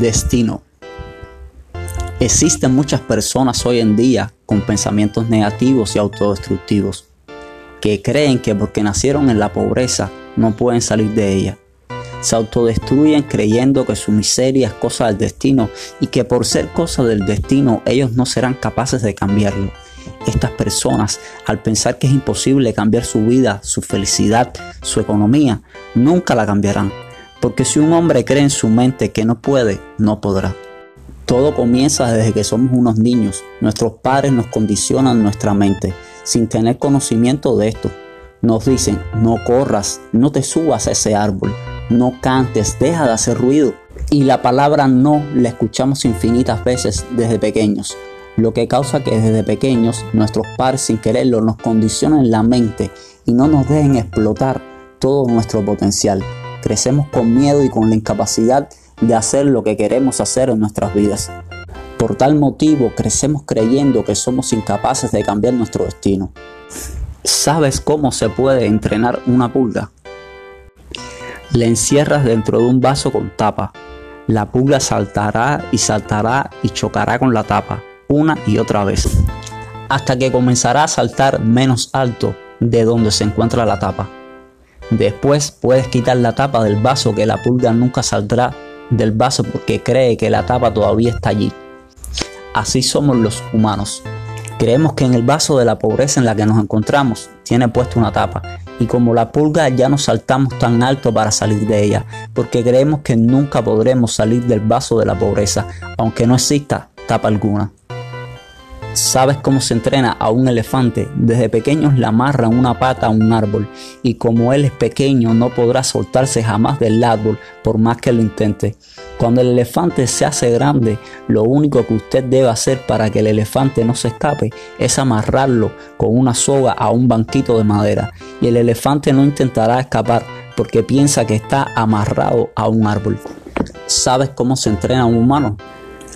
Destino. Existen muchas personas hoy en día con pensamientos negativos y autodestructivos, que creen que porque nacieron en la pobreza no pueden salir de ella. Se autodestruyen creyendo que su miseria es cosa del destino y que por ser cosa del destino ellos no serán capaces de cambiarlo. Estas personas, al pensar que es imposible cambiar su vida, su felicidad, su economía, nunca la cambiarán. Porque si un hombre cree en su mente que no puede, no podrá. Todo comienza desde que somos unos niños. Nuestros padres nos condicionan nuestra mente sin tener conocimiento de esto. Nos dicen, no corras, no te subas a ese árbol, no cantes, deja de hacer ruido. Y la palabra no la escuchamos infinitas veces desde pequeños, lo que causa que desde pequeños nuestros padres sin quererlo nos condicionen la mente y no nos dejen explotar todo nuestro potencial. Crecemos con miedo y con la incapacidad de hacer lo que queremos hacer en nuestras vidas. Por tal motivo crecemos creyendo que somos incapaces de cambiar nuestro destino. ¿Sabes cómo se puede entrenar una pulga? La encierras dentro de un vaso con tapa. La pulga saltará y saltará y chocará con la tapa una y otra vez, hasta que comenzará a saltar menos alto de donde se encuentra la tapa. Después puedes quitar la tapa del vaso que la pulga nunca saldrá del vaso porque cree que la tapa todavía está allí. Así somos los humanos. Creemos que en el vaso de la pobreza en la que nos encontramos tiene puesta una tapa y como la pulga ya no saltamos tan alto para salir de ella porque creemos que nunca podremos salir del vaso de la pobreza aunque no exista tapa alguna. ¿Sabes cómo se entrena a un elefante? Desde pequeños le amarran una pata a un árbol y como él es pequeño no podrá soltarse jamás del árbol por más que lo intente. Cuando el elefante se hace grande, lo único que usted debe hacer para que el elefante no se escape es amarrarlo con una soga a un banquito de madera y el elefante no intentará escapar porque piensa que está amarrado a un árbol. ¿Sabes cómo se entrena a un humano?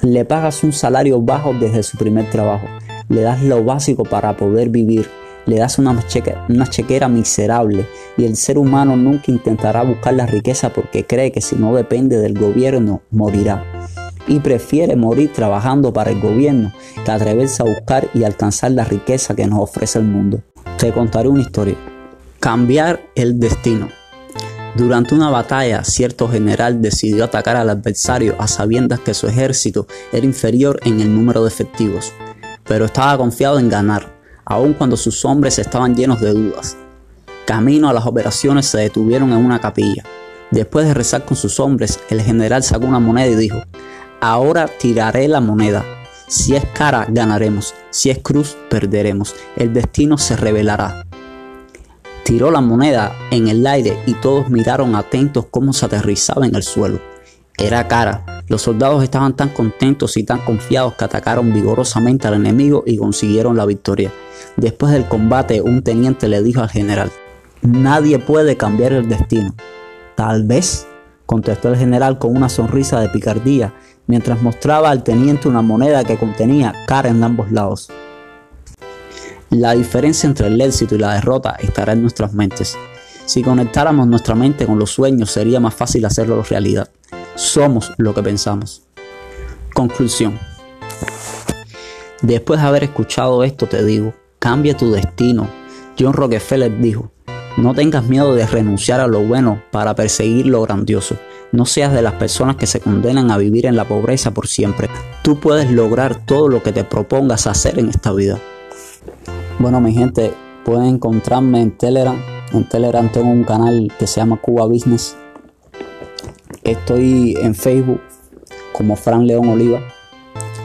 Le pagas un salario bajo desde su primer trabajo. Le das lo básico para poder vivir. Le das una, chequera miserable y el ser humano nunca intentará buscar la riqueza porque cree que si no depende del gobierno morirá. Y prefiere morir trabajando para el gobierno que atreverse a buscar y alcanzar la riqueza que nos ofrece el mundo. Te contaré una historia. Cambiar el destino. Durante una batalla, cierto general decidió atacar al adversario a sabiendas que su ejército era inferior en el número de efectivos, pero estaba confiado en ganar, aun cuando sus hombres estaban llenos de dudas. Camino a las operaciones se detuvieron en una capilla. Después de rezar con sus hombres, el general sacó una moneda y dijo, ahora tiraré la moneda. Si es cara, ganaremos. Si es cruz, perderemos. El destino se revelará. Tiró la moneda en el aire y todos miraron atentos cómo se aterrizaba en el suelo. Era cara. Los soldados estaban tan contentos y tan confiados que atacaron vigorosamente al enemigo y consiguieron la victoria. Después del combate, un teniente le dijo al general, Nadie puede cambiar el destino. Tal vez, contestó el general con una sonrisa de picardía, mientras mostraba al teniente una moneda que contenía cara en ambos lados. La diferencia entre el éxito y la derrota estará en nuestras mentes. Si conectáramos nuestra mente con los sueños sería más fácil hacerlo realidad. Somos lo que pensamos. Conclusión. Después de haber escuchado esto te digo, cambia tu destino. John Rockefeller dijo, no tengas miedo de renunciar a lo bueno para perseguir lo grandioso. No seas de las personas que se condenan a vivir en la pobreza por siempre. Tú puedes lograr todo lo que te propongas hacer en esta vida. Bueno, mi gente, pueden encontrarme en Telegram. En Telegram tengo un canal que se llama Cuba Business. Estoy en Facebook como Fran León Oliva.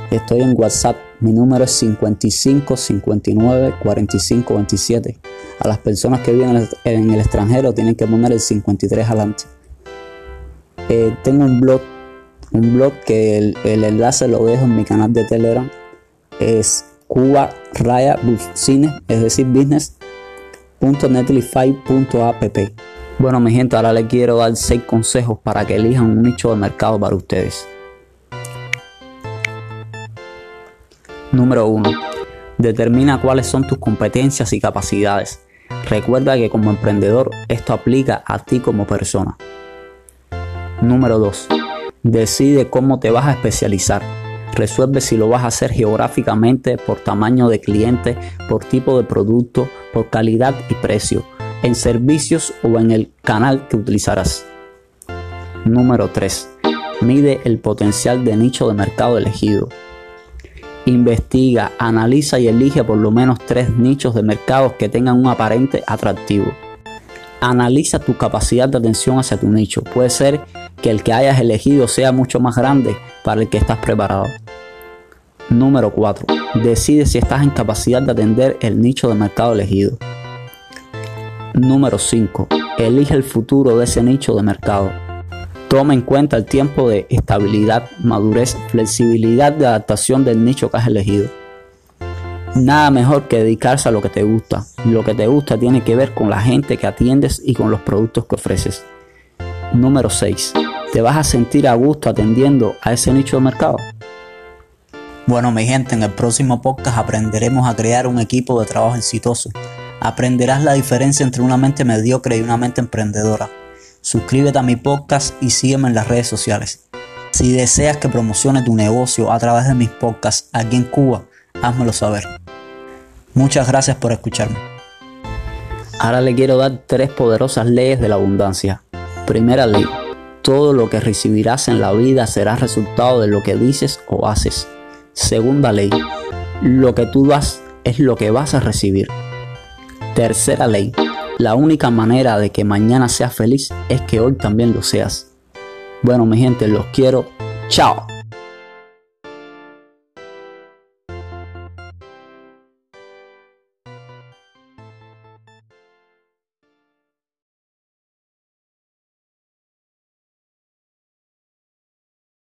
Estoy en WhatsApp. Mi número es 55 59 45 27. A las personas que viven en el extranjero tienen que poner el 53 adelante. Eh, tengo un blog, un blog que el, el enlace lo dejo en mi canal de Telegram. Es Cuba Raya Cine, es decir, business.netlify.app. Bueno, mi gente, ahora les quiero dar 6 consejos para que elijan un nicho de mercado para ustedes. Número 1. Determina cuáles son tus competencias y capacidades. Recuerda que como emprendedor esto aplica a ti como persona. Número 2. Decide cómo te vas a especializar. Resuelve si lo vas a hacer geográficamente, por tamaño de cliente, por tipo de producto, por calidad y precio, en servicios o en el canal que utilizarás. Número 3. Mide el potencial de nicho de mercado elegido. Investiga, analiza y elige por lo menos tres nichos de mercados que tengan un aparente atractivo. Analiza tu capacidad de atención hacia tu nicho. Puede ser que el que hayas elegido sea mucho más grande para el que estás preparado. Número 4. Decide si estás en capacidad de atender el nicho de mercado elegido. Número 5. Elige el futuro de ese nicho de mercado. Toma en cuenta el tiempo de estabilidad, madurez, flexibilidad de adaptación del nicho que has elegido. Nada mejor que dedicarse a lo que te gusta. Lo que te gusta tiene que ver con la gente que atiendes y con los productos que ofreces. Número 6. ¿Te vas a sentir a gusto atendiendo a ese nicho de mercado? Bueno, mi gente, en el próximo podcast aprenderemos a crear un equipo de trabajo exitoso. Aprenderás la diferencia entre una mente mediocre y una mente emprendedora. Suscríbete a mi podcast y sígueme en las redes sociales. Si deseas que promocione tu negocio a través de mis podcasts aquí en Cuba, házmelo saber. Muchas gracias por escucharme. Ahora le quiero dar tres poderosas leyes de la abundancia. Primera ley. Todo lo que recibirás en la vida será resultado de lo que dices o haces. Segunda ley. Lo que tú das es lo que vas a recibir. Tercera ley. La única manera de que mañana seas feliz es que hoy también lo seas. Bueno, mi gente, los quiero. Chao.